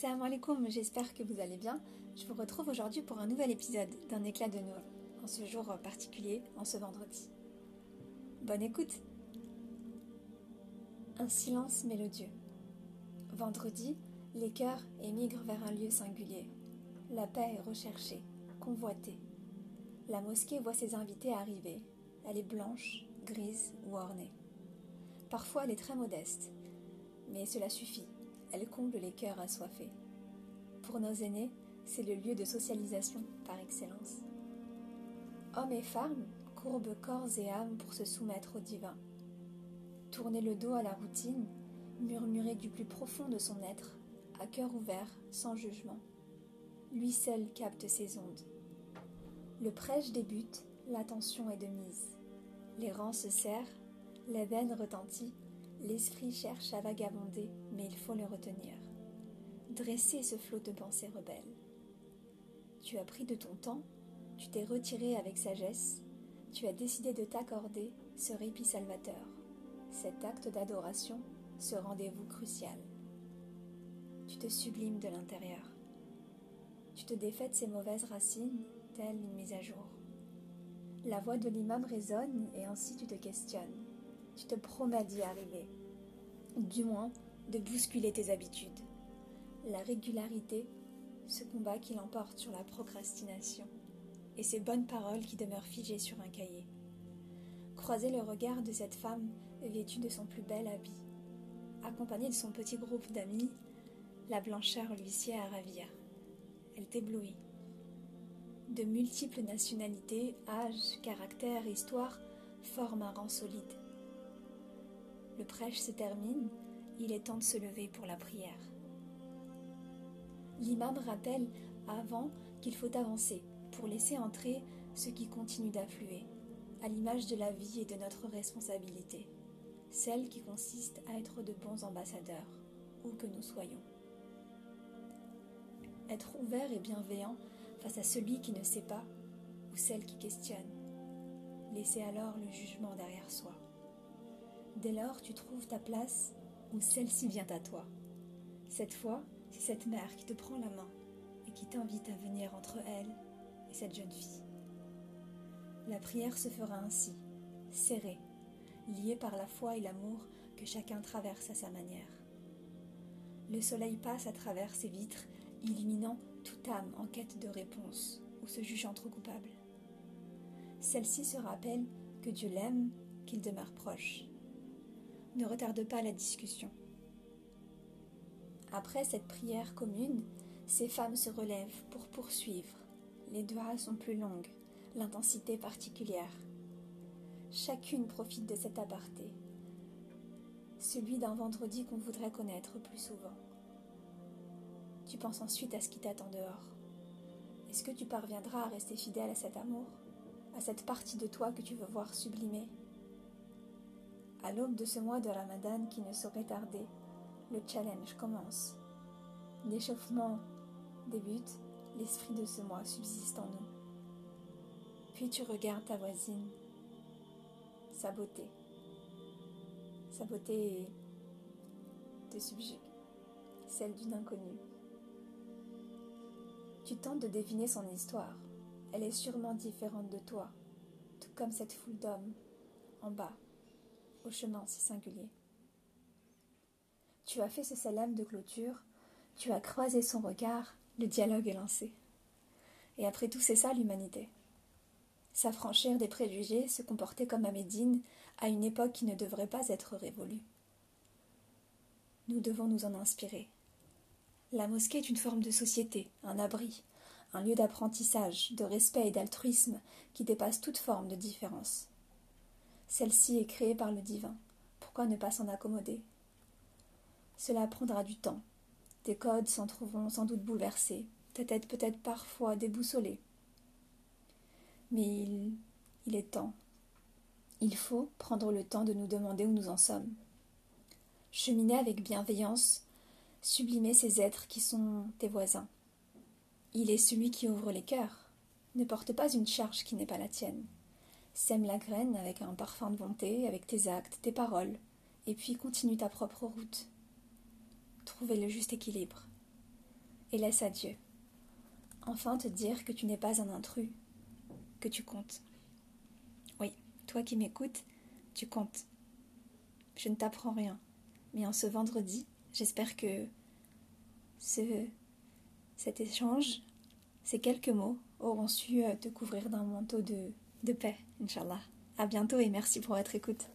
Salam alaikum, j'espère que vous allez bien. Je vous retrouve aujourd'hui pour un nouvel épisode d'un éclat de nour, en ce jour particulier, en ce vendredi. Bonne écoute Un silence mélodieux. Vendredi, les cœurs émigrent vers un lieu singulier. La paix est recherchée, convoitée. La mosquée voit ses invités arriver. Elle est blanche, grise ou ornée. Parfois elle est très modeste, mais cela suffit elle comble les cœurs assoiffés. Pour nos aînés, c'est le lieu de socialisation par excellence. Hommes et femmes courbent corps et âme pour se soumettre au divin. Tourner le dos à la routine, murmurer du plus profond de son être, à cœur ouvert, sans jugement. Lui seul capte ses ondes. Le prêche débute, l'attention est de mise. Les rangs se serrent, veine retentit, L'esprit cherche à vagabonder, mais il faut le retenir. Dresser ce flot de pensées rebelles. Tu as pris de ton temps, tu t'es retiré avec sagesse, tu as décidé de t'accorder ce répit salvateur, cet acte d'adoration, ce rendez-vous crucial. Tu te sublimes de l'intérieur. Tu te défais de ces mauvaises racines, telles une mise à jour. La voix de l'imam résonne et ainsi tu te questionnes tu te promets d'y arriver. Du moins, de bousculer tes habitudes. La régularité, ce combat qui l'emporte sur la procrastination, et ces bonnes paroles qui demeurent figées sur un cahier. Croiser le regard de cette femme vêtue de son plus bel habit, accompagnée de son petit groupe d'amis, la blancheur lui sied à ravir. Elle t'éblouit. De multiples nationalités, âges, caractères, histoires forment un rang solide. Le prêche se termine, il est temps de se lever pour la prière. L'imam rappelle avant qu'il faut avancer pour laisser entrer ce qui continue d'affluer, à l'image de la vie et de notre responsabilité, celle qui consiste à être de bons ambassadeurs, où que nous soyons. Être ouvert et bienveillant face à celui qui ne sait pas ou celle qui questionne. Laisser alors le jugement derrière soi. Dès lors, tu trouves ta place où celle-ci vient à toi. Cette fois, c'est cette mère qui te prend la main et qui t'invite à venir entre elle et cette jeune fille. La prière se fera ainsi, serrée, liée par la foi et l'amour que chacun traverse à sa manière. Le soleil passe à travers ses vitres, illuminant toute âme en quête de réponse ou se jugeant trop coupable. Celle-ci se rappelle que Dieu l'aime, qu'il demeure proche ne retarde pas la discussion. Après cette prière commune, ces femmes se relèvent pour poursuivre. Les doigts sont plus longues, l'intensité particulière. Chacune profite de cet aparté, celui d'un vendredi qu'on voudrait connaître plus souvent. Tu penses ensuite à ce qui t'attend dehors. Est-ce que tu parviendras à rester fidèle à cet amour, à cette partie de toi que tu veux voir sublimée à l'aube de ce mois de Ramadan qui ne saurait tarder, le challenge commence. L'échauffement débute, l'esprit de ce mois subsiste en nous. Puis tu regardes ta voisine, sa beauté. Sa beauté te subjugue, celle d'une inconnue. Tu tentes de deviner son histoire. Elle est sûrement différente de toi, tout comme cette foule d'hommes en bas au chemin si singulier. Tu as fait ce salam de clôture, tu as croisé son regard, le dialogue est lancé. Et après tout, c'est ça l'humanité. S'affranchir des préjugés, se comporter comme à Médine, à une époque qui ne devrait pas être révolue. Nous devons nous en inspirer. La mosquée est une forme de société, un abri, un lieu d'apprentissage, de respect et d'altruisme qui dépasse toute forme de différence. Celle-ci est créée par le divin. Pourquoi ne pas s'en accommoder? Cela prendra du temps. Tes codes s'en trouveront sans doute bouleversés, ta tête peut-être parfois déboussolée. Mais il, est temps. Il faut prendre le temps de nous demander où nous en sommes. Cheminer avec bienveillance, sublimer ces êtres qui sont tes voisins. Il est celui qui ouvre les cœurs. Ne porte pas une charge qui n'est pas la tienne. Sème la graine avec un parfum de bonté, avec tes actes, tes paroles, et puis continue ta propre route. Trouvez le juste équilibre. et laisse à Dieu. Enfin te dire que tu n'es pas un intrus, que tu comptes. Oui, toi qui m'écoutes, tu comptes. Je ne t'apprends rien, mais en ce vendredi, j'espère que ce, cet échange, ces quelques mots auront su euh, te couvrir d'un manteau de, de paix, Inch'Allah. À bientôt et merci pour votre écoute.